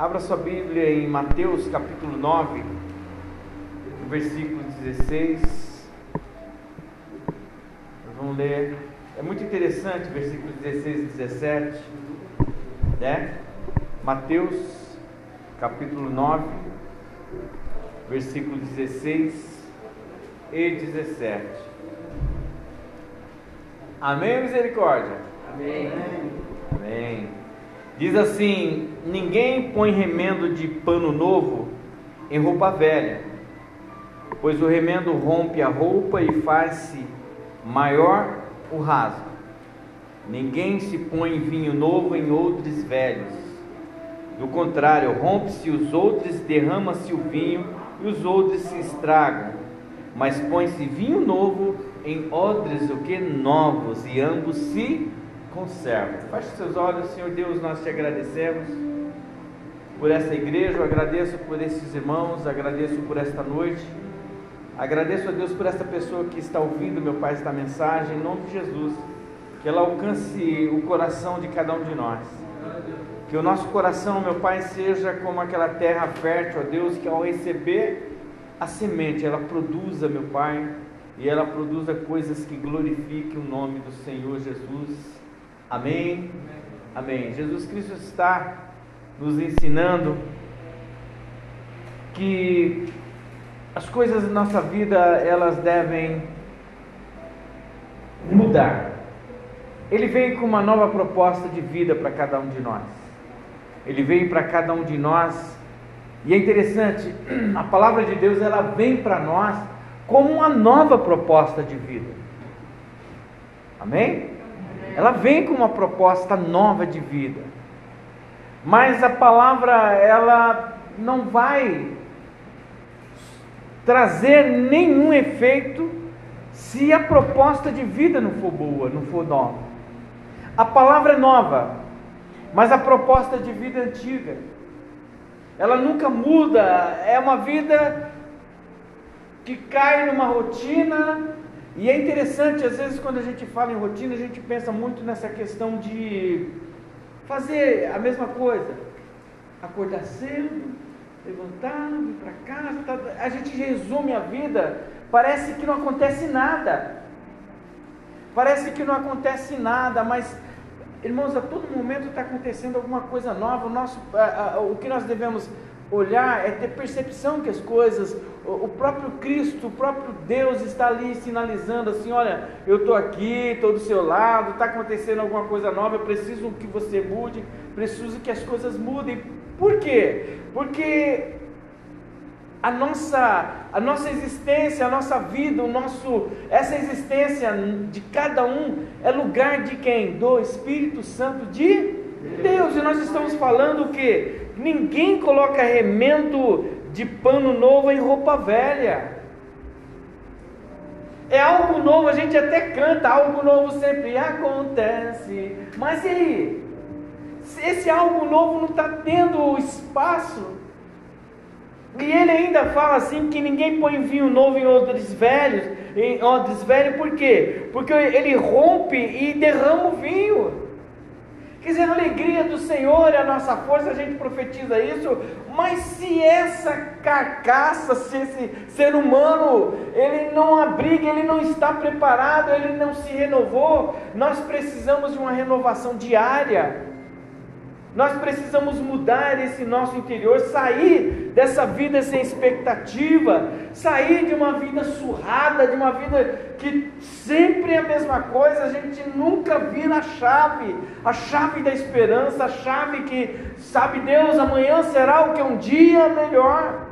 Abra sua Bíblia em Mateus capítulo 9, versículo 16. Nós vamos ler. É muito interessante, versículos 16 e 17. Né? Mateus capítulo 9, versículo 16 e 17. Amém, misericórdia? Amém. Amém. Diz assim: Ninguém põe remendo de pano novo em roupa velha, pois o remendo rompe a roupa e faz-se maior o rasgo. Ninguém se põe vinho novo em outros velhos. Do contrário, rompe-se os outros, derrama-se o vinho e os outros se estragam. Mas põe-se vinho novo em odres o que novos e ambos se conserva. Feche seus olhos, Senhor Deus, nós te agradecemos por essa igreja, eu agradeço por esses irmãos, agradeço por esta noite, agradeço a Deus por esta pessoa que está ouvindo, meu Pai, esta mensagem, em nome de Jesus, que ela alcance o coração de cada um de nós. Que o nosso coração, meu Pai, seja como aquela terra fértil, ó Deus, que ao receber a semente, ela produza, meu Pai, e ela produza coisas que glorifiquem o nome do Senhor Jesus. Amém? Amém. Jesus Cristo está nos ensinando que as coisas da nossa vida elas devem mudar. Ele veio com uma nova proposta de vida para cada um de nós. Ele veio para cada um de nós e é interessante, a palavra de Deus ela vem para nós como uma nova proposta de vida. Amém? Ela vem com uma proposta nova de vida. Mas a palavra ela não vai trazer nenhum efeito se a proposta de vida não for boa, não for nova. A palavra é nova, mas a proposta de vida é antiga. Ela nunca muda, é uma vida que cai numa rotina e é interessante, às vezes, quando a gente fala em rotina, a gente pensa muito nessa questão de fazer a mesma coisa. Acordar cedo, levantar, ir para casa. Tá, a gente resume a vida, parece que não acontece nada. Parece que não acontece nada, mas, irmãos, a todo momento está acontecendo alguma coisa nova. O, nosso, a, a, o que nós devemos olhar, é ter percepção que as coisas, o próprio Cristo, o próprio Deus está ali sinalizando assim: olha, eu estou aqui, estou do seu lado, está acontecendo alguma coisa nova, eu preciso que você mude, preciso que as coisas mudem. Por quê? Porque a nossa, a nossa existência, a nossa vida, o nosso, essa existência de cada um é lugar de quem? Do Espírito Santo de Deus. E nós estamos falando que Ninguém coloca remendo de pano novo em roupa velha. É algo novo, a gente até canta, algo novo sempre acontece. Mas e aí? Esse algo novo não está tendo espaço. E ele ainda fala assim que ninguém põe vinho novo em odres velhos, em odres velhos, por quê? Porque ele rompe e derrama o vinho. Quer dizer, a alegria do Senhor é a nossa força, a gente profetiza isso, mas se essa carcaça, se esse ser humano, ele não abriga, ele não está preparado, ele não se renovou, nós precisamos de uma renovação diária. Nós precisamos mudar esse nosso interior, sair dessa vida sem expectativa, sair de uma vida surrada, de uma vida que sempre é a mesma coisa, a gente nunca vira a chave, a chave da esperança, a chave que, sabe Deus, amanhã será o que um dia melhor.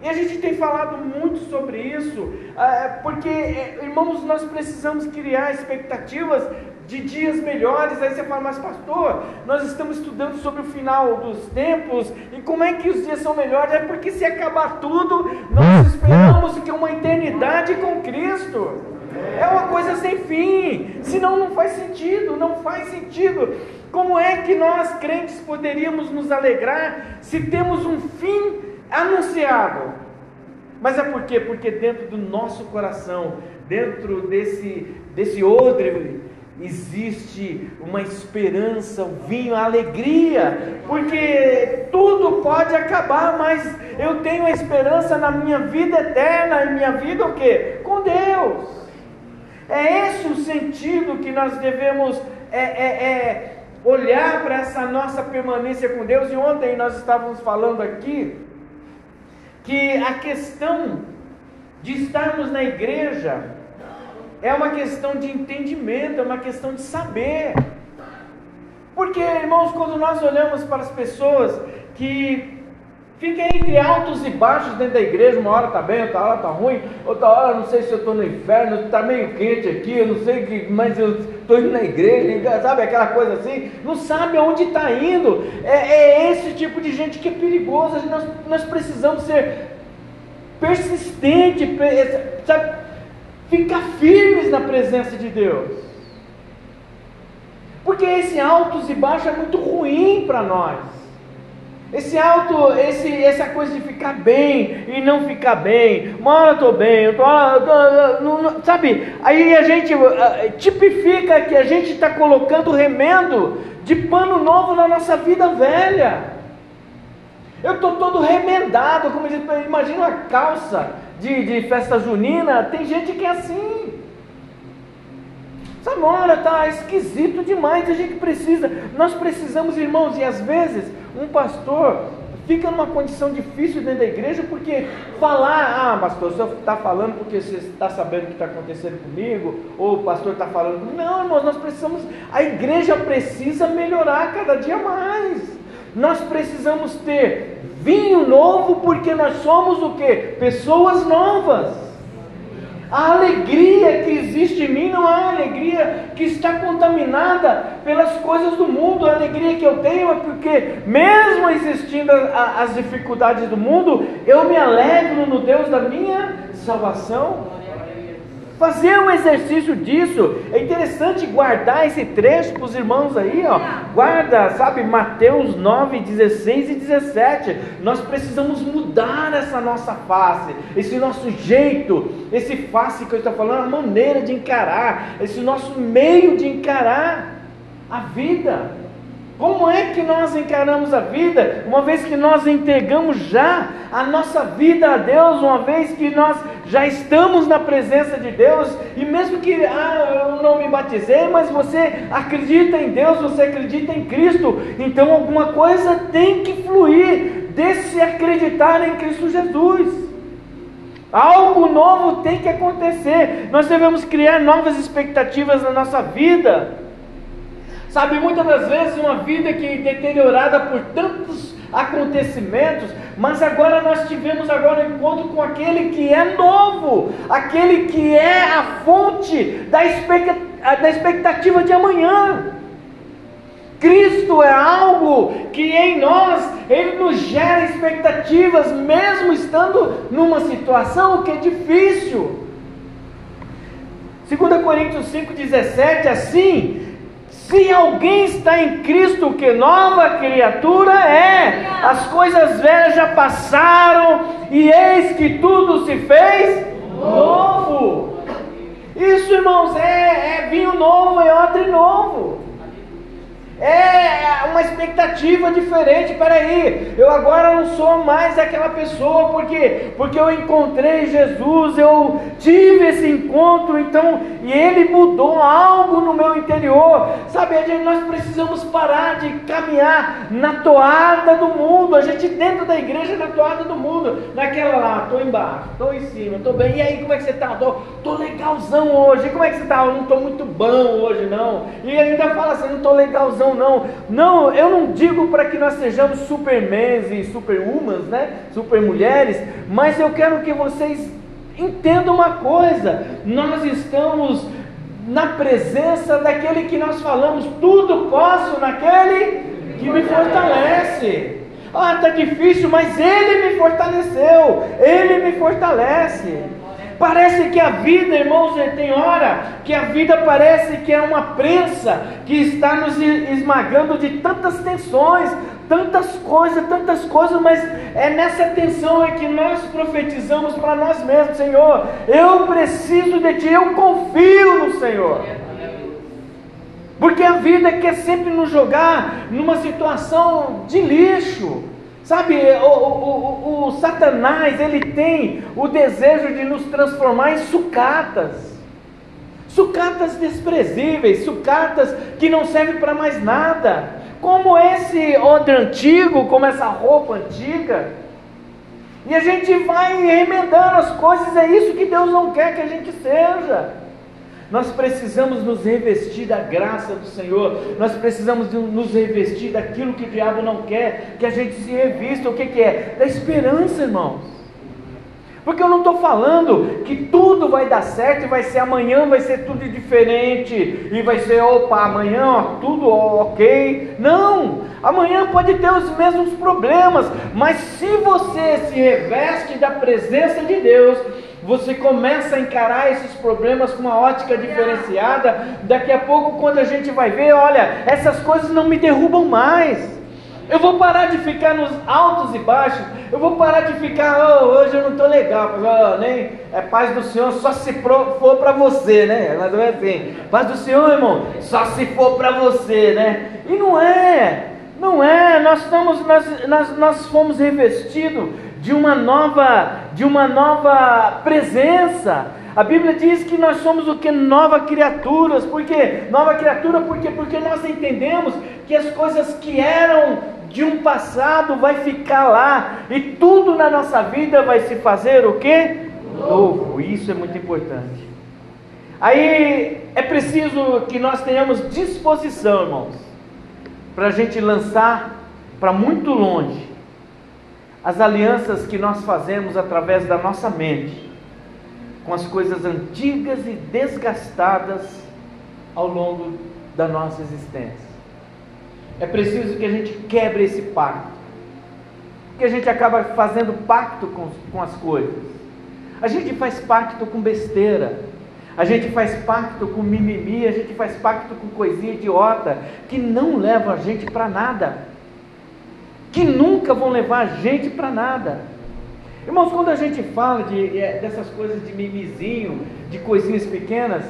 E a gente tem falado muito sobre isso, é, porque, é, irmãos, nós precisamos criar expectativas de dias melhores. Aí você fala, mas pastor, nós estamos estudando sobre o final dos tempos e como é que os dias são melhores? É porque se acabar tudo, nós esperamos que uma eternidade com Cristo. É uma coisa sem fim, senão não faz sentido, não faz sentido. Como é que nós crentes poderíamos nos alegrar se temos um fim anunciado? Mas é por quê? Porque dentro do nosso coração, dentro desse, desse odre existe uma esperança, o vinho, a alegria, porque tudo pode acabar, mas eu tenho a esperança na minha vida eterna, e minha vida o quê? Com Deus. É esse o sentido que nós devemos é, é, é olhar para essa nossa permanência com Deus. E ontem nós estávamos falando aqui que a questão de estarmos na igreja é uma questão de entendimento, é uma questão de saber. Porque, irmãos, quando nós olhamos para as pessoas que ficam entre altos e baixos dentro da igreja, uma hora está bem, outra hora está ruim, outra hora não sei se eu estou no inferno, está meio quente aqui, eu não sei que, mas eu estou indo na igreja, sabe aquela coisa assim, não sabe aonde está indo. É, é, esse tipo de gente que é perigoso, nós, nós precisamos ser persistentes, sabe? Ficar firmes na presença de Deus. Porque esse altos e baixos é muito ruim para nós. Esse alto, esse, essa coisa de ficar bem e não ficar bem. Mano, eu estou bem, eu tô, eu tô não, não, sabe? Aí a gente uh, tipifica que a gente está colocando remendo de pano novo na nossa vida velha. Eu estou todo remendado, como diz, imagina uma calça de, de festa junina, tem gente que é assim. Sabe, olha, tá esquisito demais, a gente precisa, nós precisamos, irmãos, e às vezes um pastor fica numa condição difícil dentro da igreja, porque falar, ah, pastor, senhor está falando porque você está sabendo o que está acontecendo comigo, ou o pastor está falando, não, irmãos, nós precisamos, a igreja precisa melhorar cada dia mais. Nós precisamos ter vinho novo porque nós somos o que? Pessoas novas. A alegria que existe em mim não é a alegria que está contaminada pelas coisas do mundo. A alegria que eu tenho é porque, mesmo existindo as dificuldades do mundo, eu me alegro no Deus da minha salvação. Fazer um exercício disso. É interessante guardar esse trecho para os irmãos aí, ó. Guarda, sabe, Mateus 9, 16 e 17. Nós precisamos mudar essa nossa face, esse nosso jeito, esse face que eu estou falando, a maneira de encarar, esse nosso meio de encarar a vida. Como é que nós encaramos a vida, uma vez que nós entregamos já a nossa vida a Deus, uma vez que nós já estamos na presença de Deus, e mesmo que ah, eu não me batizei, mas você acredita em Deus, você acredita em Cristo, então alguma coisa tem que fluir desse acreditar em Cristo Jesus. Algo novo tem que acontecer, nós devemos criar novas expectativas na nossa vida. Sabe, muitas das vezes uma vida que é deteriorada por tantos acontecimentos, mas agora nós tivemos agora um encontro com aquele que é novo, aquele que é a fonte da expectativa de amanhã. Cristo é algo que em nós, Ele nos gera expectativas, mesmo estando numa situação que é difícil. 2 Coríntios 5,17, assim, se alguém está em Cristo, que nova criatura é. As coisas velhas já passaram e eis que tudo se fez novo. Isso, irmãos, é, é vinho novo, é odre novo. É uma expectativa diferente. Peraí, eu agora não sou mais aquela pessoa, porque porque eu encontrei Jesus, eu tive esse encontro, então e Ele mudou algo no meu interior. Sabe, gente, nós precisamos parar de caminhar na toada do mundo. A gente dentro da igreja na toada do mundo, naquela lá, estou embaixo, estou em cima, estou bem. E aí, como é que você está? Estou legalzão hoje. Como é que você está? Eu não estou muito bom hoje não. E ainda fala assim, não estou legalzão não, não. eu não digo para que nós sejamos supermans e superhumans, né? Super mulheres, mas eu quero que vocês entendam uma coisa: nós estamos na presença daquele que nós falamos, tudo posso naquele que me fortalece. Ah, está difícil, mas Ele me fortaleceu, Ele me fortalece. Parece que a vida, irmãos, tem hora que a vida parece que é uma prensa que está nos esmagando de tantas tensões, tantas coisas, tantas coisas, mas é nessa tensão é que nós profetizamos para nós mesmos, Senhor, eu preciso de Ti, eu confio no Senhor. Porque a vida quer sempre nos jogar numa situação de lixo. Sabe, o, o, o, o, Satanás, ele tem o desejo de nos transformar em sucatas. Sucatas desprezíveis, sucatas que não servem para mais nada. Como esse odre antigo, como essa roupa antiga. E a gente vai remendando as coisas, é isso que Deus não quer que a gente seja. Nós precisamos nos revestir da graça do Senhor. Nós precisamos nos revestir daquilo que o diabo não quer que a gente se revista. O que, que é? Da esperança, irmãos. Porque eu não estou falando que tudo vai dar certo e vai ser amanhã, vai ser tudo diferente e vai ser, opa, amanhã ó, tudo ok. Não, amanhã pode ter os mesmos problemas, mas se você se reveste da presença de Deus, você começa a encarar esses problemas com uma ótica diferenciada. Daqui a pouco, quando a gente vai ver, olha, essas coisas não me derrubam mais. Eu vou parar de ficar nos altos e baixos. Eu vou parar de ficar, oh, hoje eu não estou legal. Oh, nem é paz do Senhor só se for para você, né? Mas não é assim. Paz do Senhor, irmão, só se for para você, né? E não é. Não é, nós estamos, nós, nós, nós fomos revestidos de uma nova, de uma nova presença. A Bíblia diz que nós somos o que nova criaturas. Por quê? Nova criatura porque porque nós entendemos que as coisas que eram de um passado vai ficar lá e tudo na nossa vida vai se fazer o quê? Novo. Isso é muito importante. Aí é preciso que nós tenhamos disposição, irmãos, para a gente lançar para muito longe as alianças que nós fazemos através da nossa mente com as coisas antigas e desgastadas ao longo da nossa existência. É preciso que a gente quebre esse pacto, porque a gente acaba fazendo pacto com, com as coisas. A gente faz pacto com besteira, a gente faz pacto com mimimi, a gente faz pacto com coisinha idiota que não leva a gente para nada que nunca vão levar a gente para nada. Irmãos, quando a gente fala de, é, dessas coisas de mimizinho, de coisinhas pequenas,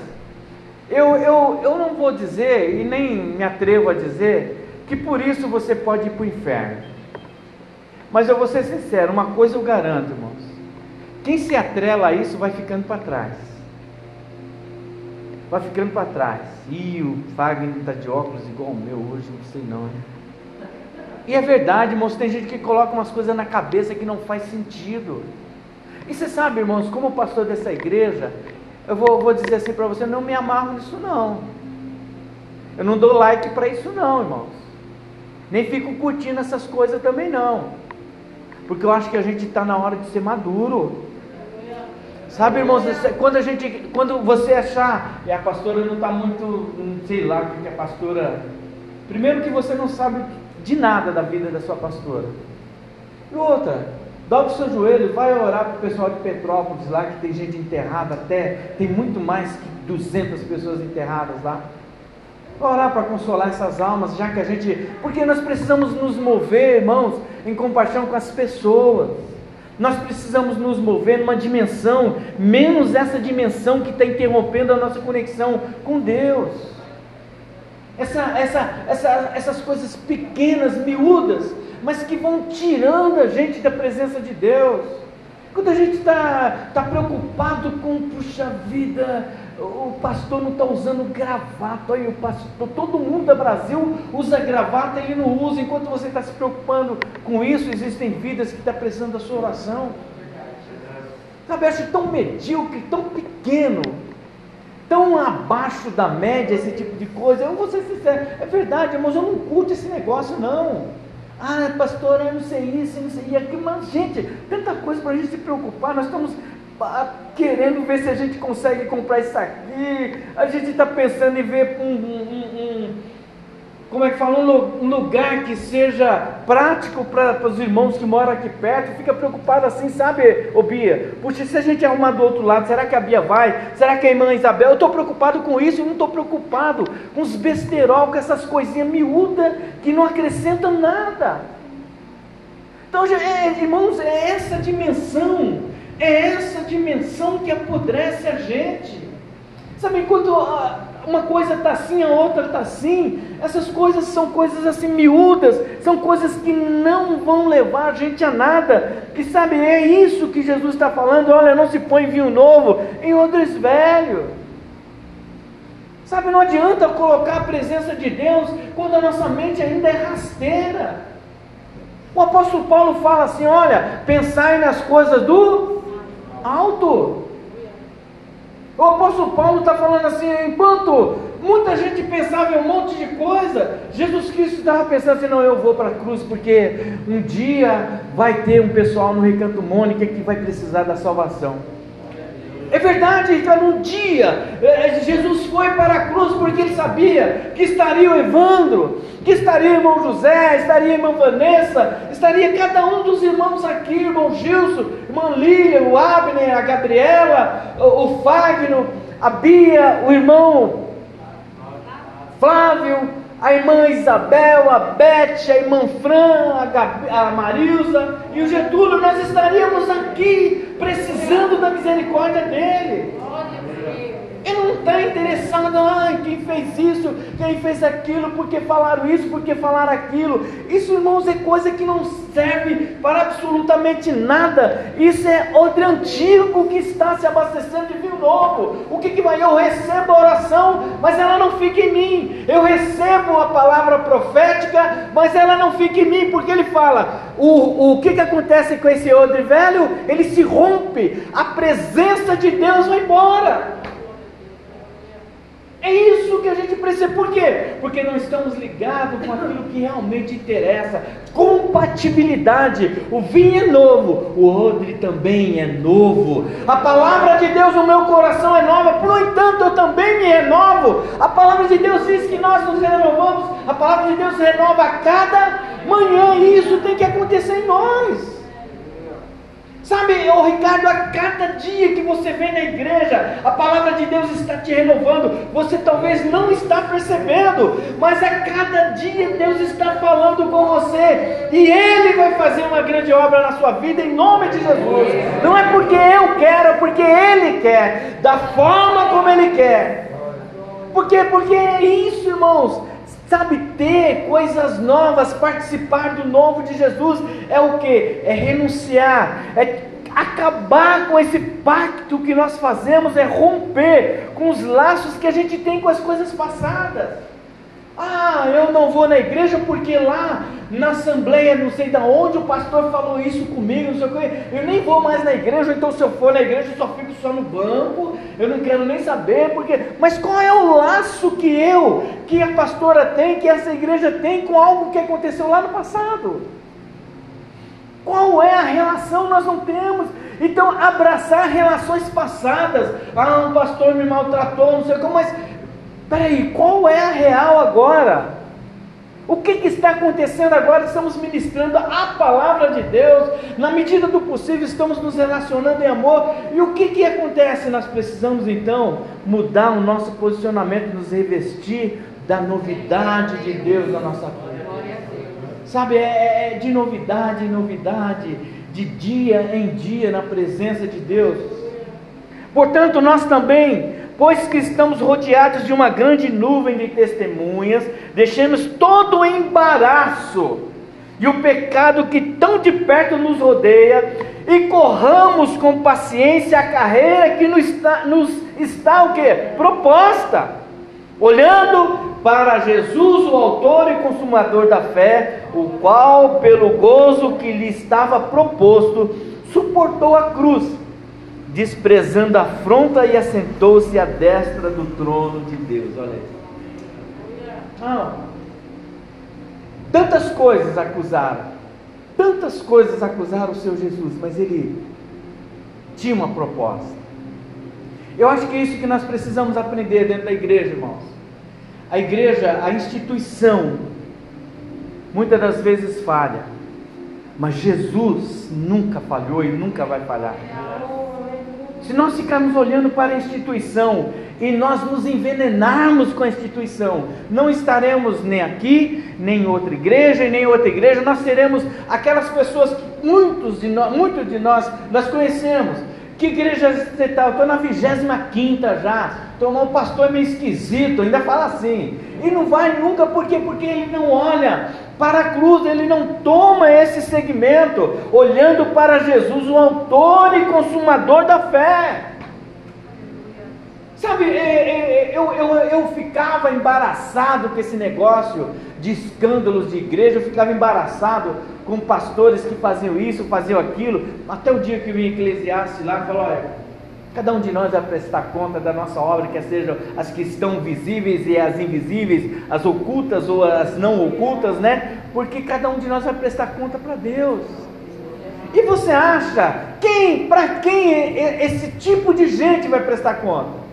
eu, eu, eu não vou dizer, e nem me atrevo a dizer, que por isso você pode ir para o inferno. Mas eu vou ser sincero, uma coisa eu garanto, irmãos: quem se atrela a isso vai ficando para trás. Vai ficando para trás. E o Wagner está de óculos igual o meu hoje, não sei não, hein? E é verdade, irmãos, tem gente que coloca umas coisas na cabeça que não faz sentido. E você sabe, irmãos, como pastor dessa igreja, eu vou, vou dizer assim para você, não me amarro nisso não. Eu não dou like para isso não, irmãos. Nem fico curtindo essas coisas também não. Porque eu acho que a gente está na hora de ser maduro. Sabe, irmãos, quando a gente, quando você achar, e a pastora não está muito, sei lá o que a pastora. Primeiro que você não sabe de nada da vida da sua pastora. E outra, dobra o seu joelho, vai orar para o pessoal de Petrópolis lá, que tem gente enterrada até, tem muito mais que 200 pessoas enterradas lá. Vai orar para consolar essas almas, já que a gente. Porque nós precisamos nos mover, irmãos, em compaixão com as pessoas. Nós precisamos nos mover numa dimensão, menos essa dimensão que está interrompendo a nossa conexão com Deus essa, essa, essa, essas coisas pequenas, miúdas, mas que vão tirando a gente da presença de Deus. Quando a gente está tá preocupado com, puxa vida, o pastor não está usando gravata, olha o pastor, todo mundo do Brasil usa gravata e ele não usa, enquanto você está se preocupando com isso, existem vidas que estão tá precisando da sua oração. Sabe, eu acho tão medíocre, tão pequeno, tão abaixo da média esse tipo de coisa. Eu vou ser sincero, é verdade, mas eu não curto esse negócio, não. Ah, pastor, eu não sei isso, eu não sei aquilo, mas, gente, tanta coisa para a gente se preocupar, nós estamos ah, querendo ver se a gente consegue comprar isso aqui, a gente está pensando em ver um, um como é que fala, um lugar que seja prático para os irmãos que moram aqui perto, fica preocupado assim, sabe, ô Bia? Puxa, se a gente arrumar do outro lado, será que a Bia vai? Será que a irmã Isabel? Eu estou preocupado com isso, eu não estou preocupado com os besterol, com essas coisinhas miúdas que não acrescentam nada. Então, é, irmãos, é essa dimensão, é essa dimensão que apodrece a gente. Sabe, quando uma coisa está assim, a outra está assim. Essas coisas são coisas assim miúdas, são coisas que não vão levar a gente a nada. E sabe, é isso que Jesus está falando. Olha, não se põe vinho novo em odres velho. Sabe, não adianta colocar a presença de Deus quando a nossa mente ainda é rasteira. O apóstolo Paulo fala assim: olha, pensai nas coisas do alto. O apóstolo Paulo está falando assim: enquanto muita gente pensava em um monte de coisa, Jesus Cristo estava pensando assim: não, eu vou para a cruz porque um dia vai ter um pessoal no Recanto Mônica que vai precisar da salvação. É verdade, então um dia eh, Jesus foi para a cruz porque ele sabia que estaria o Evandro, que estaria o irmão José, estaria a irmã Vanessa, estaria cada um dos irmãos aqui, irmão Gilson, irmã Lília, o Abner, a Gabriela, o, Fagno, a Bia, o irmão Flávio, a irmã Isabel, a Beth, a irmã Fran, a, Gabi, a e o Getúlio, nós estaríamos aqui precisando da misericórdia dele. Ele não está interessado, ah, quem fez isso, quem fez aquilo, porque falaram isso, porque falaram aquilo. Isso, irmãos, é coisa que não serve para absolutamente nada. Isso é odre antigo que está se abastecendo de vinho novo. O que, que vai? Eu recebo a oração, mas ela não fica em mim. Eu recebo a palavra profética, mas ela não fica em mim, porque ele fala: o, o que, que acontece com esse odre velho? Ele se rompe, a presença de Deus vai embora. É isso que a gente precisa. Por quê? Porque não estamos ligados com aquilo que realmente interessa. Compatibilidade. O vinho é novo, o odre também é novo. A palavra de Deus no meu coração é nova, no entanto eu também me renovo. A palavra de Deus diz que nós nos renovamos. A palavra de Deus renova a cada manhã. E isso tem que acontecer em nós. Sabe, ô Ricardo, a cada dia que você vem na igreja, a palavra de Deus está te renovando. Você talvez não está percebendo, mas a cada dia Deus está falando com você. E Ele vai fazer uma grande obra na sua vida em nome de Jesus. Não é porque eu quero, é porque Ele quer, da forma como Ele quer. Por quê? Porque é isso, irmãos. Sabe, ter coisas novas, participar do novo de Jesus é o que? É renunciar, é acabar com esse pacto que nós fazemos, é romper com os laços que a gente tem com as coisas passadas. Ah, eu não vou na igreja porque lá na assembleia, não sei de onde, o pastor falou isso comigo, não sei o que. Eu nem vou mais na igreja, então se eu for na igreja, eu só fico só no banco, eu não quero nem saber, porque. Mas qual é o laço que eu, que a pastora tem, que essa igreja tem com algo que aconteceu lá no passado? Qual é a relação? Nós não temos. Então, abraçar relações passadas. Ah, um pastor me maltratou, não sei como, mas Peraí, qual é a real agora? O que, que, está acontecendo agora? Estamos ministrando a palavra de Deus, na medida do possível, estamos nos relacionando em amor. E o que, que acontece? Nós precisamos então mudar o nosso posicionamento, nos revestir da novidade de Deus na nossa vida. Sabe, é, é de novidade em novidade, de dia em dia na presença de Deus. Portanto, nós também pois que estamos rodeados de uma grande nuvem de testemunhas, deixemos todo o embaraço e o pecado que tão de perto nos rodeia e corramos com paciência a carreira que nos está, nos está o que? Proposta, olhando para Jesus, o autor e consumador da fé, o qual, pelo gozo que lhe estava proposto, suportou a cruz desprezando a afronta e assentou-se à destra do trono de Deus. Olha aí. Ah, tantas coisas acusaram, tantas coisas acusaram o Senhor Jesus, mas ele tinha uma proposta. Eu acho que é isso que nós precisamos aprender dentro da igreja, irmãos. A igreja, a instituição, muitas das vezes falha, mas Jesus nunca falhou e nunca vai falhar. Se nós ficarmos olhando para a instituição e nós nos envenenarmos com a instituição, não estaremos nem aqui, nem em outra igreja, nem em outra igreja, nós seremos aquelas pessoas que muitos de nós, muitos de nós, nós conhecemos, Que igreja você está? Eu estou na 25 já. Tomou o pastor é meio esquisito, ainda fala assim. E não vai nunca, por quê? Porque ele não olha para a cruz, ele não toma esse segmento, olhando para Jesus, o autor e consumador da fé. Sabe, é, é, é, eu, eu, eu ficava embaraçado com esse negócio de escândalos de igreja, eu ficava embaraçado com pastores que faziam isso, faziam aquilo, até o dia que o Eclesiastes lá falou: olha, cada um de nós vai prestar conta da nossa obra, quer sejam as que estão visíveis e as invisíveis, as ocultas ou as não ocultas, né? Porque cada um de nós vai prestar conta para Deus. E você acha quem, para quem esse tipo de gente vai prestar conta?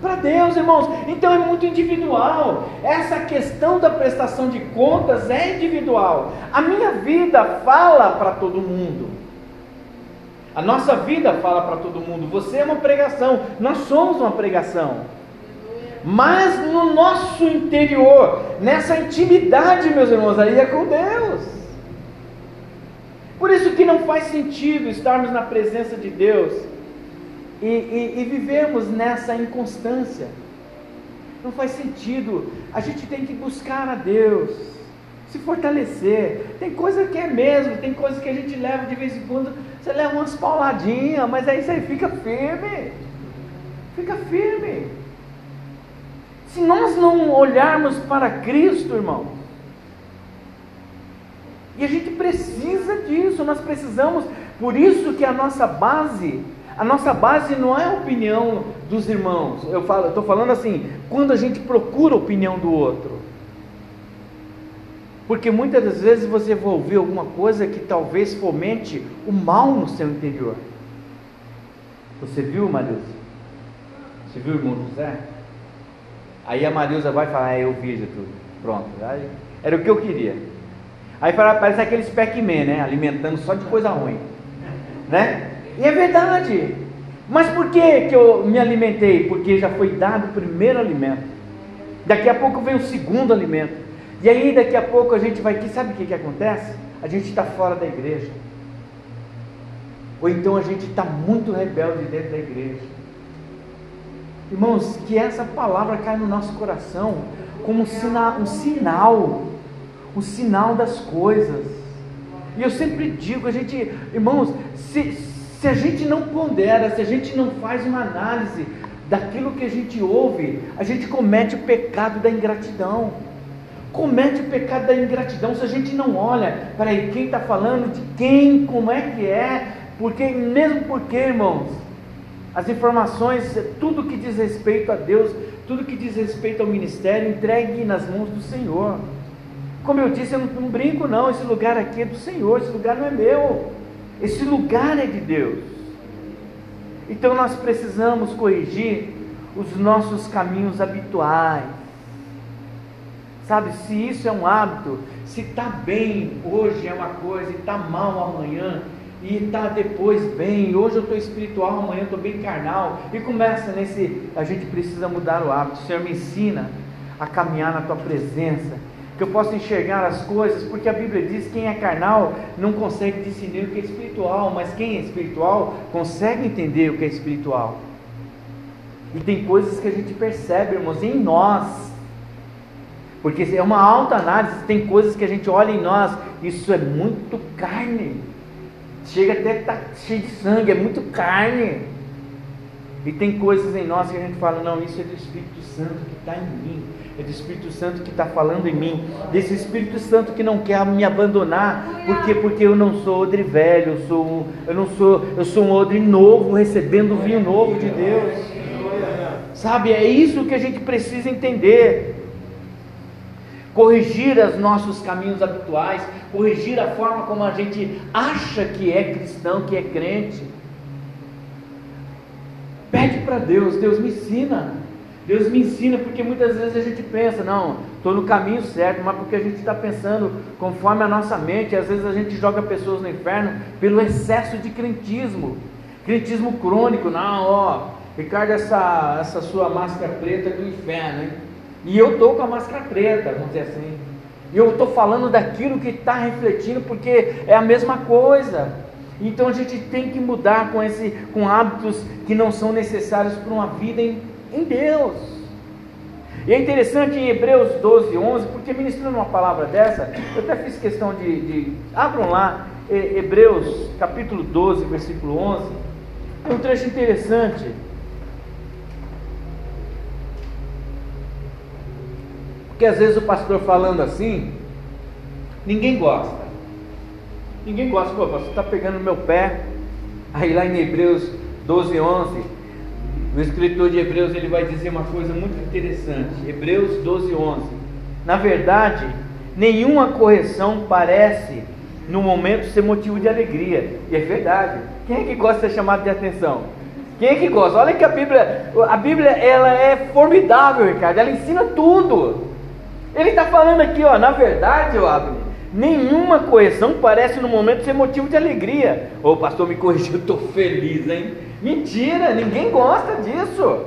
Para Deus, irmãos. Então é muito individual. Essa questão da prestação de contas é individual. A minha vida fala para todo mundo. A nossa vida fala para todo mundo. Você é uma pregação, nós somos uma pregação. Mas no nosso interior, nessa intimidade, meus irmãos, aí é com Deus. Por isso que não faz sentido estarmos na presença de Deus e, e, e vivemos nessa inconstância. Não faz sentido. A gente tem que buscar a Deus, se fortalecer. Tem coisa que é mesmo, tem coisa que a gente leva de vez em quando. Você leva umas pauladinhas, mas aí você fica firme. Fica firme. Se nós não olharmos para Cristo, irmão, e a gente precisa disso, nós precisamos, por isso que a nossa base a nossa base não é a opinião dos irmãos. Eu estou falando assim, quando a gente procura a opinião do outro. Porque muitas das vezes você vai ouvir alguma coisa que talvez fomente o mal no seu interior. Você viu, Marilza? Você viu irmão José? Aí a Marilza vai falar, é, eu vi tudo. Pronto. Aí, era o que eu queria. Aí parece aqueles Pac-Man, né? Alimentando só de coisa ruim. Né? E é verdade. Mas por que, que eu me alimentei? Porque já foi dado o primeiro alimento. Daqui a pouco vem o segundo alimento. E aí daqui a pouco a gente vai. Sabe o que, que acontece? A gente está fora da igreja. Ou então a gente está muito rebelde dentro da igreja. Irmãos, que essa palavra cai no nosso coração como um sinal, um sinal, um sinal das coisas. E eu sempre digo, a gente, irmãos, se, se a gente não pondera, se a gente não faz uma análise daquilo que a gente ouve, a gente comete o pecado da ingratidão. Comete o pecado da ingratidão se a gente não olha, para quem está falando, de quem, como é que é, porque, mesmo porque, irmãos, as informações, tudo que diz respeito a Deus, tudo que diz respeito ao ministério, entregue nas mãos do Senhor. Como eu disse, eu não, não brinco, não, esse lugar aqui é do Senhor, esse lugar não é meu. Esse lugar é de Deus. Então nós precisamos corrigir os nossos caminhos habituais. Sabe, se isso é um hábito, se está bem hoje é uma coisa, e está mal amanhã, e está depois bem, hoje eu estou espiritual, amanhã eu estou bem carnal, e começa nesse, a gente precisa mudar o hábito. O Senhor me ensina a caminhar na tua presença, que eu possa enxergar as coisas, porque a Bíblia diz que quem é carnal não consegue discernir o que é espiritual, mas quem é espiritual consegue entender o que é espiritual. E tem coisas que a gente percebe, irmãos, em nós. Porque é uma alta análise, tem coisas que a gente olha em nós, isso é muito carne. Chega até estar tá cheio de sangue, é muito carne. E tem coisas em nós que a gente fala, não, isso é do Espírito Santo que está em mim é do Espírito Santo que está falando em mim, desse Espírito Santo que não quer me abandonar, porque porque eu não sou odre velho, eu sou eu não sou eu sou um odre novo recebendo o vinho novo de Deus. Sabe, é isso que a gente precisa entender. Corrigir os nossos caminhos habituais, corrigir a forma como a gente acha que é cristão, que é crente. Pede para Deus, Deus me ensina. Deus me ensina, porque muitas vezes a gente pensa, não, estou no caminho certo, mas porque a gente está pensando conforme a nossa mente, às vezes a gente joga pessoas no inferno pelo excesso de crentismo, crentismo crônico, não, ó, Ricardo, essa, essa sua máscara preta é do inferno, hein? E eu estou com a máscara preta, vamos dizer assim. E eu estou falando daquilo que está refletindo, porque é a mesma coisa. Então a gente tem que mudar com, esse, com hábitos que não são necessários para uma vida em, em Deus. E é interessante em Hebreus 12, 11, porque ministrando uma palavra dessa, eu até fiz questão de. de abram lá, Hebreus capítulo 12, versículo 11. É um trecho interessante. Porque às vezes o pastor falando assim, ninguém gosta. Ninguém gosta, pô, você está pegando meu pé. Aí lá em Hebreus 12, 11, o escritor de Hebreus ele vai dizer uma coisa muito interessante. Hebreus 12, 11. Na verdade, nenhuma correção parece no momento ser motivo de alegria. E é verdade. Quem é que gosta de ser chamado de atenção? Quem é que gosta? Olha que a Bíblia, a Bíblia ela é formidável, Ricardo. Ela ensina tudo. Ele está falando aqui, ó, na verdade, ó, Abner, Nenhuma correção parece no momento ser motivo de alegria. Ô pastor me corrigiu, estou feliz, hein? Mentira, ninguém gosta disso.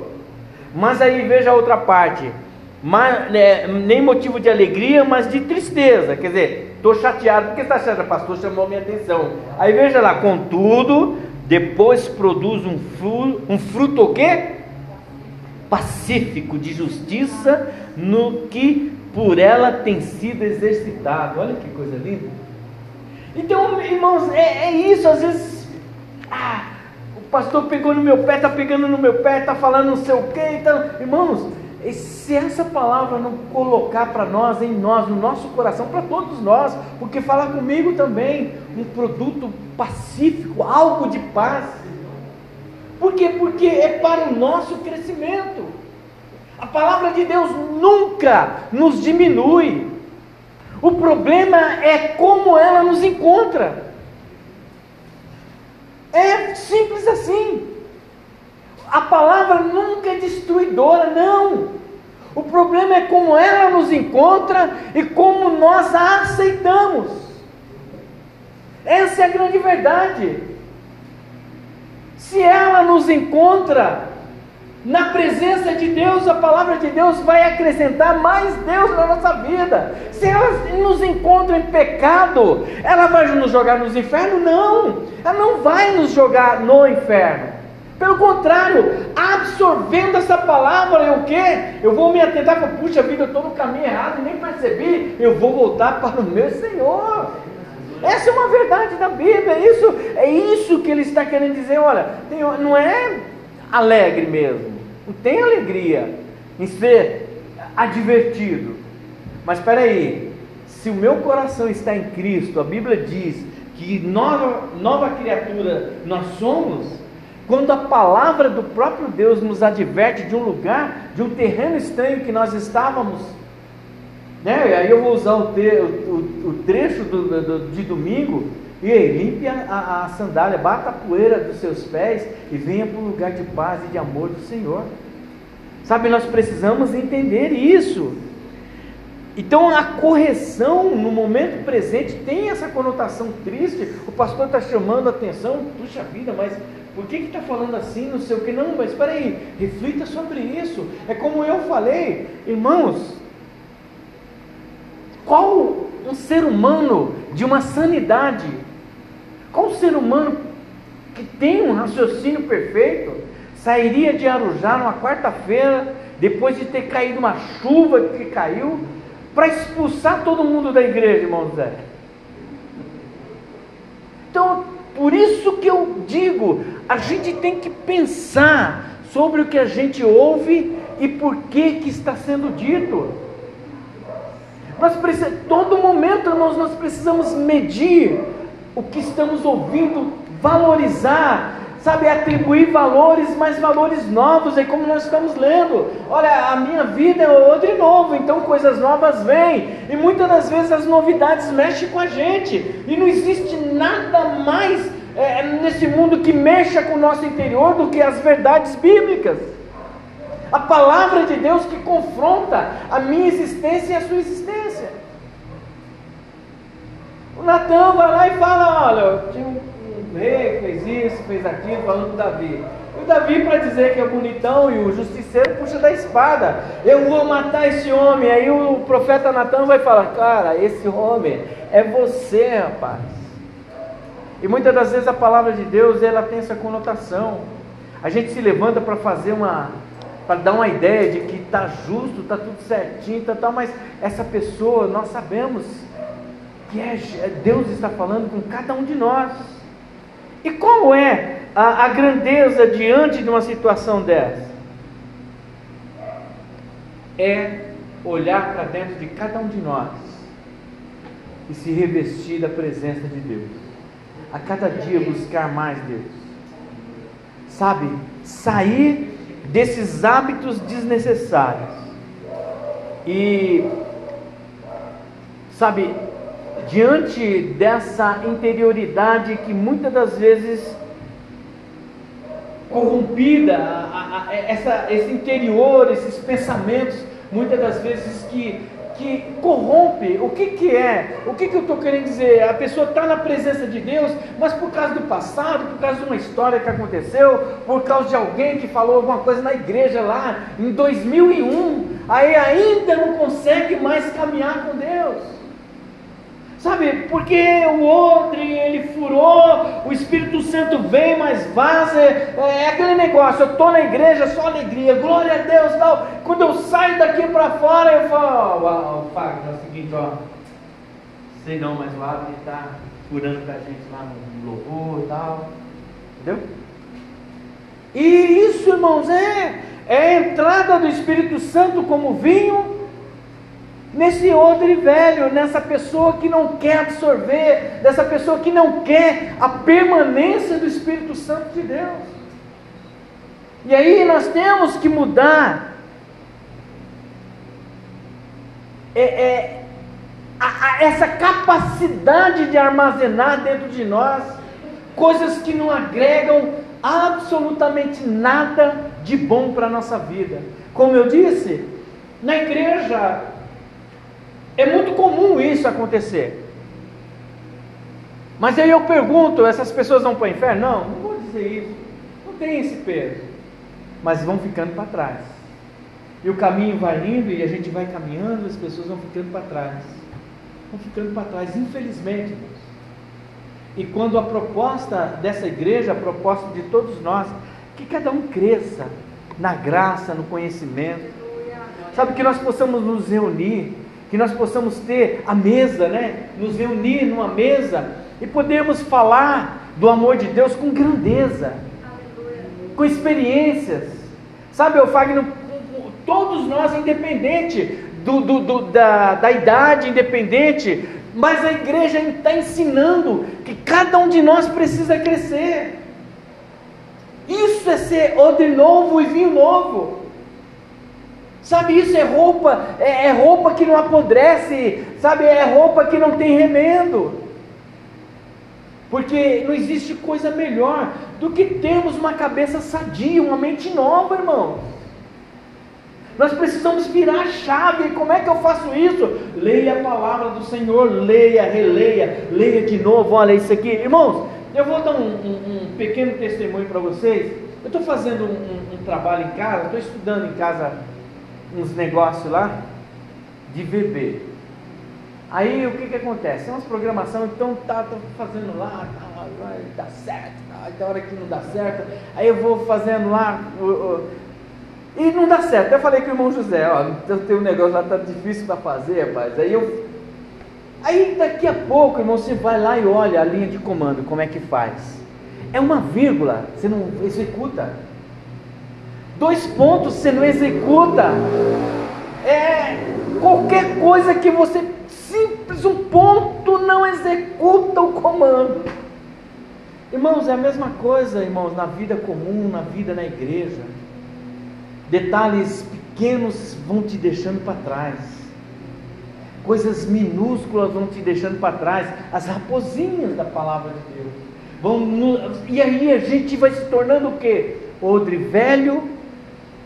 Mas aí veja a outra parte. Mas, é, nem motivo de alegria, mas de tristeza. Quer dizer, estou chateado. Por que está chateado? Pastor chamou minha atenção. Aí veja lá, contudo, depois produz um fruto, um fruto o quê? Pacífico de justiça no que por ela tem sido exercitado. Olha que coisa linda. Então, irmãos, é, é isso. Às vezes, ah, o pastor pegou no meu pé, está pegando no meu pé, está falando não sei o quê. Então, irmãos, se essa palavra não colocar para nós, em nós, no nosso coração, para todos nós, porque fala comigo também, um produto pacífico, algo de paz. Por quê? Porque é para o nosso crescimento. A palavra de Deus nunca nos diminui. O problema é como ela nos encontra. É simples assim. A palavra nunca é destruidora, não. O problema é como ela nos encontra e como nós a aceitamos. Essa é a grande verdade. Se ela nos encontra na presença de Deus, a palavra de Deus vai acrescentar mais Deus na nossa vida. Se ela nos encontra em pecado, ela vai nos jogar nos infernos? Não, ela não vai nos jogar no inferno. Pelo contrário, absorvendo essa palavra, eu o quê? Eu vou me atentar para, puxa vida, eu estou no caminho errado e nem percebi, eu vou voltar para o meu Senhor. Essa é uma verdade da Bíblia, é isso, é isso que ele está querendo dizer. Olha, não é alegre mesmo. Não tem alegria em ser advertido. Mas espera aí, se o meu coração está em Cristo, a Bíblia diz que nova, nova criatura nós somos, quando a palavra do próprio Deus nos adverte de um lugar, de um terreno estranho que nós estávamos, né? E aí eu vou usar o, te, o, o trecho do, do, de domingo, e aí, limpe a, a, a sandália, bata a poeira dos seus pés e venha para o lugar de paz e de amor do Senhor. Sabe, nós precisamos entender isso. Então a correção no momento presente tem essa conotação triste. O pastor está chamando a atenção, puxa vida, mas por que está falando assim? Não sei o que, não, mas espera aí, reflita sobre isso. É como eu falei, irmãos, qual um ser humano de uma sanidade qual ser humano que tem um raciocínio perfeito sairia de Arujá numa quarta-feira, depois de ter caído uma chuva que caiu, para expulsar todo mundo da igreja, irmão Zé? Então, por isso que eu digo, a gente tem que pensar sobre o que a gente ouve e por que que está sendo dito. Nós precisamos, todo momento nós, nós precisamos medir o que estamos ouvindo, valorizar, sabe, atribuir valores, mas valores novos, é como nós estamos lendo. Olha, a minha vida é de novo, então coisas novas vêm, e muitas das vezes as novidades mexem com a gente, e não existe nada mais é, nesse mundo que mexa com o nosso interior do que as verdades bíblicas. A palavra de Deus que confronta a minha existência e a sua existência. O Natan vai lá e fala: olha, tinha um, rei que fez isso, fez aquilo, falando do Davi. E o Davi, para dizer que é bonitão, e o justiceiro puxa da espada: eu vou matar esse homem. Aí o profeta Natan vai falar: cara, esse homem é você, rapaz. E muitas das vezes a palavra de Deus ela tem essa conotação. A gente se levanta para fazer uma, para dar uma ideia de que está justo, está tudo certinho, tá, tá, mas essa pessoa nós sabemos que é, é, Deus está falando com cada um de nós. E qual é a, a grandeza diante de uma situação dessa? É olhar para dentro de cada um de nós e se revestir da presença de Deus. A cada dia buscar mais Deus. Sabe, sair desses hábitos desnecessários. E sabe, diante dessa interioridade que muitas das vezes corrompida, a, a, essa, esse interior, esses pensamentos, muitas das vezes que, que corrompe. O que, que é? O que, que eu estou querendo dizer? A pessoa está na presença de Deus, mas por causa do passado, por causa de uma história que aconteceu, por causa de alguém que falou alguma coisa na igreja lá em 2001, aí ainda não consegue mais caminhar com Deus. Sabe, porque o odre ele furou, o Espírito Santo vem, mas vaza. É, é aquele negócio, eu estou na igreja, só alegria, glória a Deus, tal. Quando eu saio daqui para fora, eu falo, ó, oh, Fábio, é o seguinte, ó. Sei não, mas o Adri está furando para a gente lá no louvor e tal. Entendeu? E isso, irmãos, é, é a entrada do Espírito Santo como vinho nesse odre velho, nessa pessoa que não quer absorver, dessa pessoa que não quer a permanência do Espírito Santo de Deus. E aí nós temos que mudar é, é, a, a, essa capacidade de armazenar dentro de nós coisas que não agregam absolutamente nada de bom para a nossa vida. Como eu disse, na igreja é muito comum isso acontecer. Mas aí eu pergunto: essas pessoas vão para o inferno? Não, não vou dizer isso. Não tem esse peso. Mas vão ficando para trás. E o caminho vai indo e a gente vai caminhando, as pessoas vão ficando para trás. Vão ficando para trás, infelizmente. E quando a proposta dessa igreja, a proposta de todos nós, que cada um cresça na graça, no conhecimento. Sabe que nós possamos nos reunir que nós possamos ter a mesa, né? Nos reunir numa mesa e podermos falar do amor de Deus com grandeza, com experiências. Sabe, o Fagner, todos nós, independente do, do, do, da, da idade, independente, mas a igreja está ensinando que cada um de nós precisa crescer. Isso é ser odre novo e vinho novo. Sabe, isso é roupa, é, é, roupa que não apodrece, sabe, é roupa que não tem remendo. Porque não existe coisa melhor do que termos uma cabeça sadia, uma mente nova, irmão. Nós precisamos virar a chave. Como é que eu faço isso? Leia a palavra do Senhor, leia, releia, leia de novo. Olha isso aqui, irmãos. Eu vou dar um, um, um pequeno testemunho para vocês. Eu estou fazendo um, um trabalho em casa, estou estudando em casa uns negócios lá de bebê. Aí o que, que acontece? É umas programação, então tá, tô fazendo lá, tá, certo, tá, tem hora que não dá certo, aí eu vou fazendo lá, e não dá certo. Eu falei com o irmão José, ó, tem um negócio lá, tá difícil para fazer, rapaz. Aí eu. Aí daqui a pouco, irmão, você vai lá e olha a linha de comando, como é que faz. É uma vírgula, você não executa. Dois pontos você não executa. É qualquer coisa que você simples um ponto não executa o comando. Irmãos, é a mesma coisa, irmãos, na vida comum, na vida na igreja. Detalhes pequenos vão te deixando para trás. Coisas minúsculas vão te deixando para trás. As raposinhas da palavra de Deus. Vão no... E aí a gente vai se tornando o quê? Odre velho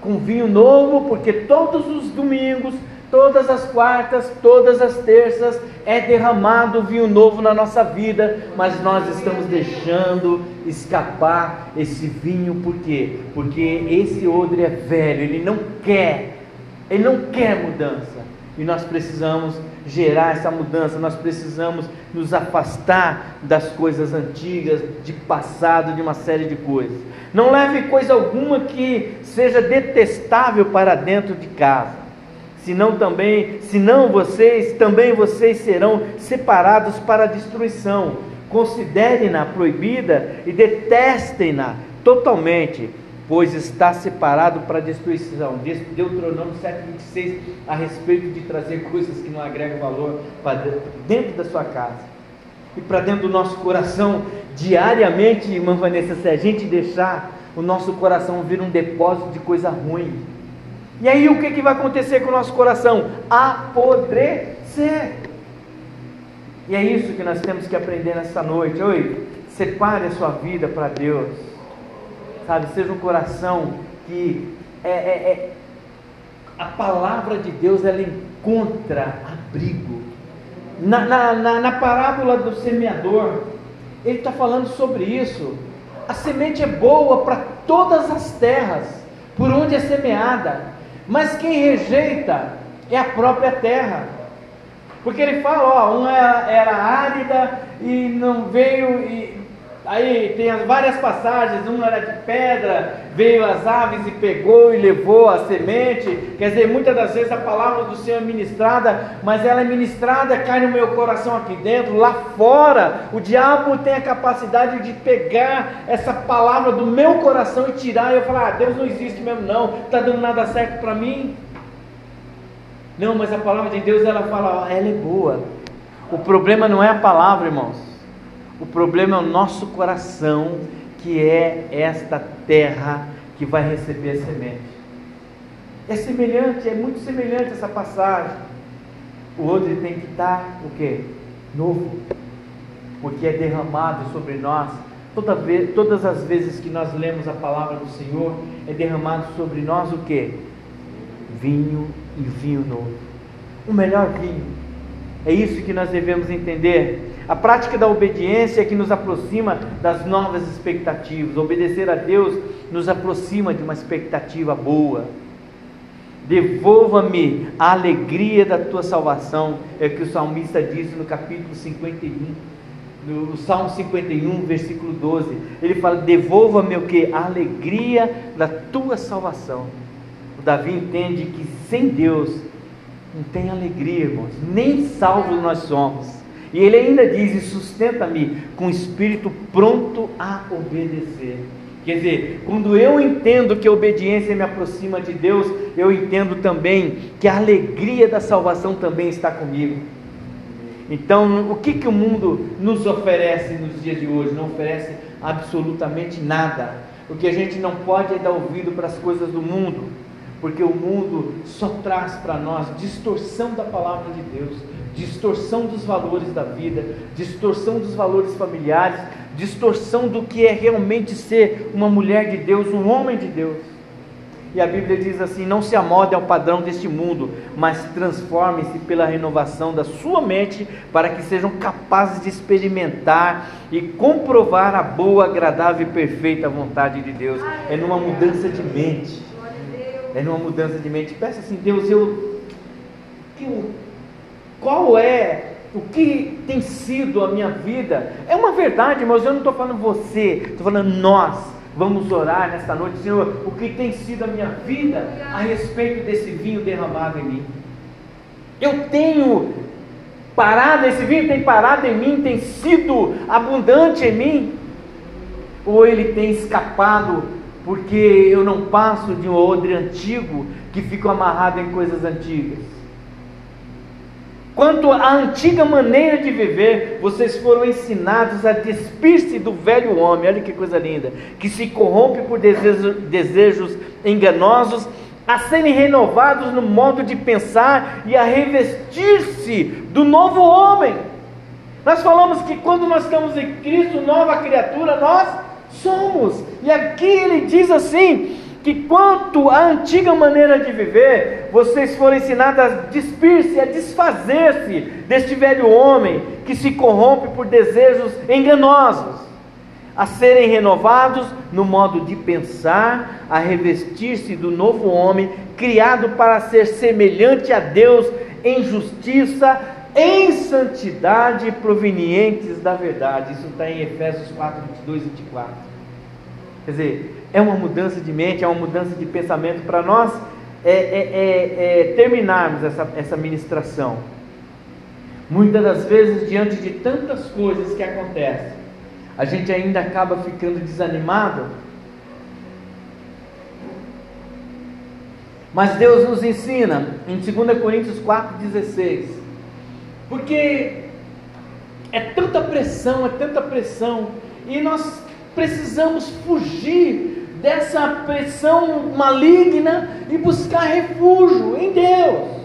com vinho novo, porque todos os domingos, todas as quartas, todas as terças é derramado vinho novo na nossa vida, mas nós estamos deixando escapar esse vinho, por quê? Porque esse odre é velho, ele não quer, ele não quer mudança, e nós precisamos gerar essa mudança, nós precisamos nos afastar das coisas antigas, de passado, de uma série de coisas. Não leve coisa alguma que seja detestável para dentro de casa. Senão também, senão vocês, também vocês serão separados para a destruição. Considerem-na proibida e detestem-na totalmente pois está separado para destruição. Deuteronômio 7,26 a respeito de trazer coisas que não agregam valor para dentro da sua casa e para dentro do nosso coração, diariamente, irmã Vanessa, se a gente deixar o nosso coração vir um depósito de coisa ruim. E aí o que, que vai acontecer com o nosso coração? Apodrecer. E é isso que nós temos que aprender nessa noite. Oi, separe a sua vida para Deus sabe? Seja um coração que é, é, é, a palavra de Deus ela encontra abrigo. Na, na, na, na parábola do semeador, ele está falando sobre isso. A semente é boa para todas as terras, por onde é semeada, mas quem rejeita é a própria terra. Porque ele fala, ó, uma era, árida e não veio e Aí tem as várias passagens, uma era de pedra, veio as aves e pegou e levou a semente. Quer dizer, muitas das vezes a palavra do Senhor é ministrada, mas ela é ministrada, cai no meu coração aqui dentro, lá fora. O diabo tem a capacidade de pegar essa palavra do meu coração e tirar, e eu falar: ah, Deus não existe mesmo, não, está dando nada certo para mim. Não, mas a palavra de Deus ela fala, ela é boa. O problema não é a palavra, irmãos. O problema é o nosso coração, que é esta terra que vai receber a semente. É semelhante, é muito semelhante essa passagem. O outro tem que estar o quê? Novo. Porque é derramado sobre nós. Toda vez, todas as vezes que nós lemos a palavra do Senhor, é derramado sobre nós o quê? Vinho e vinho novo. O melhor vinho. É isso que nós devemos entender. A prática da obediência é que nos aproxima das novas expectativas. Obedecer a Deus nos aproxima de uma expectativa boa. Devolva-me a alegria da tua salvação, é o que o salmista diz no capítulo 51, no Salmo 51, versículo 12. Ele fala: Devolva-me o que? A alegria da tua salvação. O Davi entende que sem Deus não tem alegria, irmãos, nem salvos nós somos. E ele ainda diz: sustenta-me com espírito pronto a obedecer. Quer dizer, quando eu entendo que a obediência me aproxima de Deus, eu entendo também que a alegria da salvação também está comigo. Então, o que, que o mundo nos oferece nos dias de hoje? Não oferece absolutamente nada. O que a gente não pode é dar ouvido para as coisas do mundo, porque o mundo só traz para nós distorção da palavra de Deus distorção dos valores da vida, distorção dos valores familiares, distorção do que é realmente ser uma mulher de Deus, um homem de Deus. E a Bíblia diz assim: não se amode ao padrão deste mundo, mas transforme-se pela renovação da sua mente, para que sejam capazes de experimentar e comprovar a boa, agradável e perfeita vontade de Deus. É numa mudança de mente. É numa mudança de mente. Peça assim, Deus, eu, eu qual é o que tem sido a minha vida? É uma verdade, mas eu não estou falando você, estou falando nós. Vamos orar nesta noite, Senhor, o que tem sido a minha vida a respeito desse vinho derramado em mim. Eu tenho parado, esse vinho tem parado em mim, tem sido abundante em mim, ou ele tem escapado porque eu não passo de um odre antigo que fica amarrado em coisas antigas. Quanto à antiga maneira de viver, vocês foram ensinados a despir-se do velho homem, olha que coisa linda, que se corrompe por desejos, desejos enganosos, a serem renovados no modo de pensar e a revestir-se do novo homem. Nós falamos que quando nós estamos em Cristo, nova criatura, nós somos. E aqui ele diz assim: que quanto à antiga maneira de viver, vocês foram ensinados a despir-se, a desfazer-se deste velho homem que se corrompe por desejos enganosos, a serem renovados no modo de pensar, a revestir-se do novo homem, criado para ser semelhante a Deus em justiça em santidade provenientes da verdade. Isso está em Efésios 4, 22 e 24. Quer dizer, é uma mudança de mente, é uma mudança de pensamento para nós é, é, é, é, terminarmos essa, essa ministração. Muitas das vezes, diante de tantas coisas que acontecem, a gente ainda acaba ficando desanimado. Mas Deus nos ensina em 2 Coríntios 4,16, porque é tanta pressão, é tanta pressão, e nós precisamos fugir dessa pressão maligna e buscar refúgio em Deus.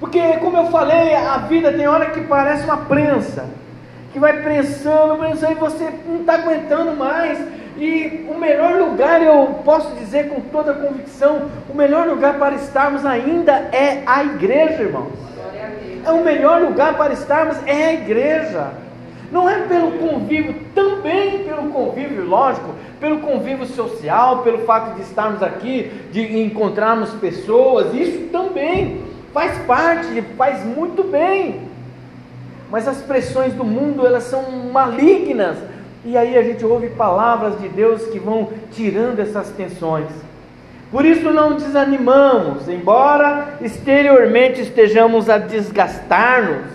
Porque, como eu falei, a vida tem hora que parece uma prensa que vai prensando, prensando, e você não está aguentando mais. E o melhor lugar, eu posso dizer com toda convicção, o melhor lugar para estarmos ainda é a igreja, irmãos. É o melhor lugar para estarmos é a igreja. Não é pelo convívio, também pelo convívio, lógico, pelo convívio social, pelo fato de estarmos aqui, de encontrarmos pessoas, isso também faz parte, faz muito bem. Mas as pressões do mundo, elas são malignas. E aí a gente ouve palavras de Deus que vão tirando essas tensões. Por isso não desanimamos, embora exteriormente estejamos a desgastar-nos,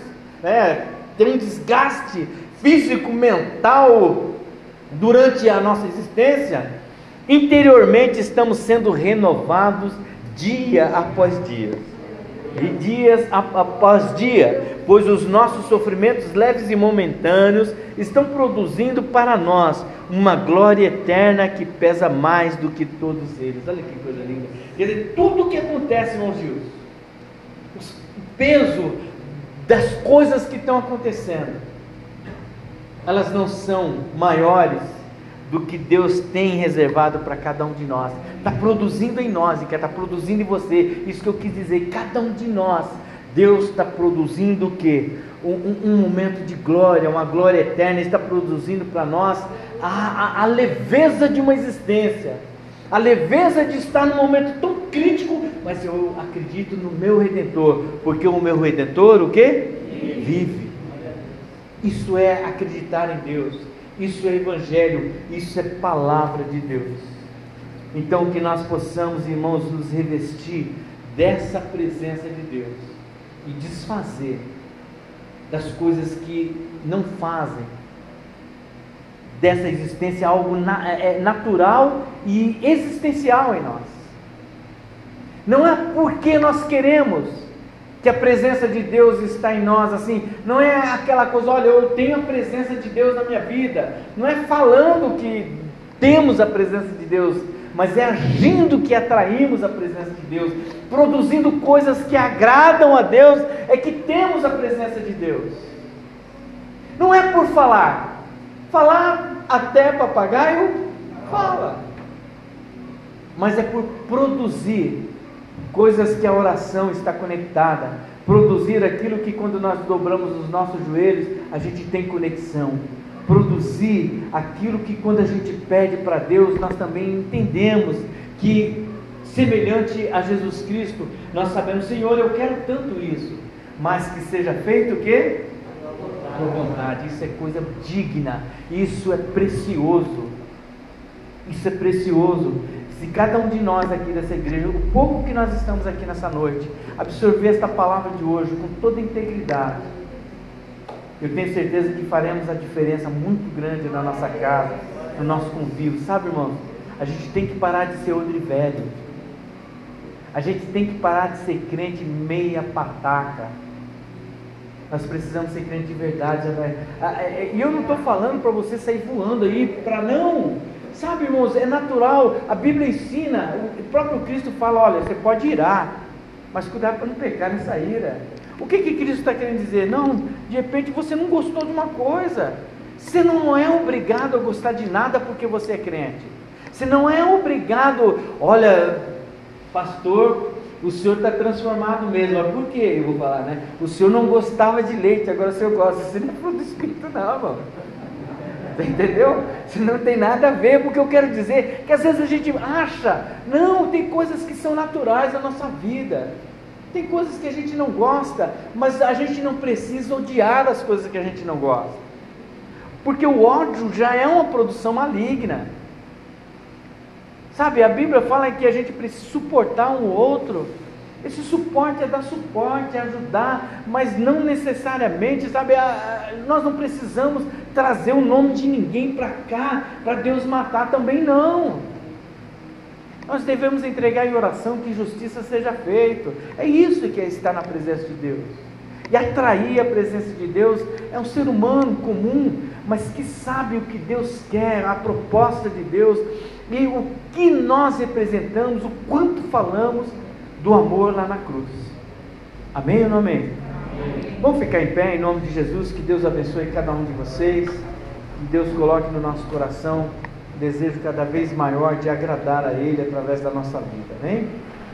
né? ter um desgaste físico, mental durante a nossa existência, interiormente estamos sendo renovados dia após dia e dias após dia, pois os nossos sofrimentos leves e momentâneos estão produzindo para nós uma glória eterna que pesa mais do que todos eles. Olha que coisa linda. Quer dizer, tudo o que acontece, irmãos Gils, o peso das coisas que estão acontecendo, elas não são maiores do que Deus tem reservado para cada um de nós. Está produzindo em nós e quer estar tá produzindo em você. Isso que eu quis dizer, cada um de nós. Deus está produzindo o? Um, um, um, momento de glória, uma glória eterna, está produzindo para nós a, a, a leveza de uma existência, a leveza de estar num momento tão crítico, mas eu acredito no meu Redentor, porque o meu Redentor, o que? Vive. Isso é acreditar em Deus. Isso é Evangelho, isso é palavra de Deus. Então, que nós possamos, irmãos, nos revestir dessa presença de Deus e desfazer das coisas que não fazem dessa existência algo é, é natural e existencial em nós. Não é porque nós queremos, que a presença de Deus está em nós, assim, não é aquela coisa, olha, eu tenho a presença de Deus na minha vida, não é falando que temos a presença de Deus, mas é agindo que atraímos a presença de Deus, produzindo coisas que agradam a Deus, é que temos a presença de Deus. Não é por falar, falar até papagaio fala, mas é por produzir coisas que a oração está conectada, produzir aquilo que quando nós dobramos os nossos joelhos, a gente tem conexão. Produzir aquilo que quando a gente pede para Deus, nós também entendemos que semelhante a Jesus Cristo, nós sabemos, Senhor, eu quero tanto isso, mas que seja feito o quê? Vontade. Isso é coisa digna, isso é precioso. Isso é precioso se cada um de nós aqui dessa igreja, o pouco que nós estamos aqui nessa noite, absorver esta palavra de hoje com toda integridade, eu tenho certeza que faremos a diferença muito grande na nossa casa, no nosso convívio. Sabe, irmãos, a gente tem que parar de ser odre velho. A gente tem que parar de ser crente meia pataca. Nós precisamos ser crente de verdade. E eu não estou falando para você sair voando aí, para não Sabe, irmãos, é natural. A Bíblia ensina, o próprio Cristo fala: olha, você pode irar, mas cuidado para não pecar nessa ira. O que, que Cristo está querendo dizer? Não, de repente você não gostou de uma coisa. Você não é obrigado a gostar de nada porque você é crente. Você não é obrigado, olha, pastor, o senhor está transformado mesmo. Mas por quê? Eu vou falar, né? O senhor não gostava de leite, agora o senhor gosta. Você não é fruto do Espírito, não, irmão. Entendeu? Isso não tem nada a ver, porque eu quero dizer que às vezes a gente acha, não, tem coisas que são naturais da nossa vida. Tem coisas que a gente não gosta, mas a gente não precisa odiar as coisas que a gente não gosta. Porque o ódio já é uma produção maligna. Sabe, a Bíblia fala que a gente precisa suportar um outro. Esse suporte é dar suporte, é ajudar, mas não necessariamente, sabe, nós não precisamos trazer o nome de ninguém para cá, para Deus matar também não. Nós devemos entregar em oração que justiça seja feita. É isso que é estar na presença de Deus. E atrair a presença de Deus é um ser humano comum, mas que sabe o que Deus quer, a proposta de Deus e o que nós representamos, o quanto falamos do amor lá na cruz. Amém ou não amém? amém? Vamos ficar em pé em nome de Jesus, que Deus abençoe cada um de vocês, que Deus coloque no nosso coração desejo cada vez maior de agradar a Ele através da nossa vida, amém?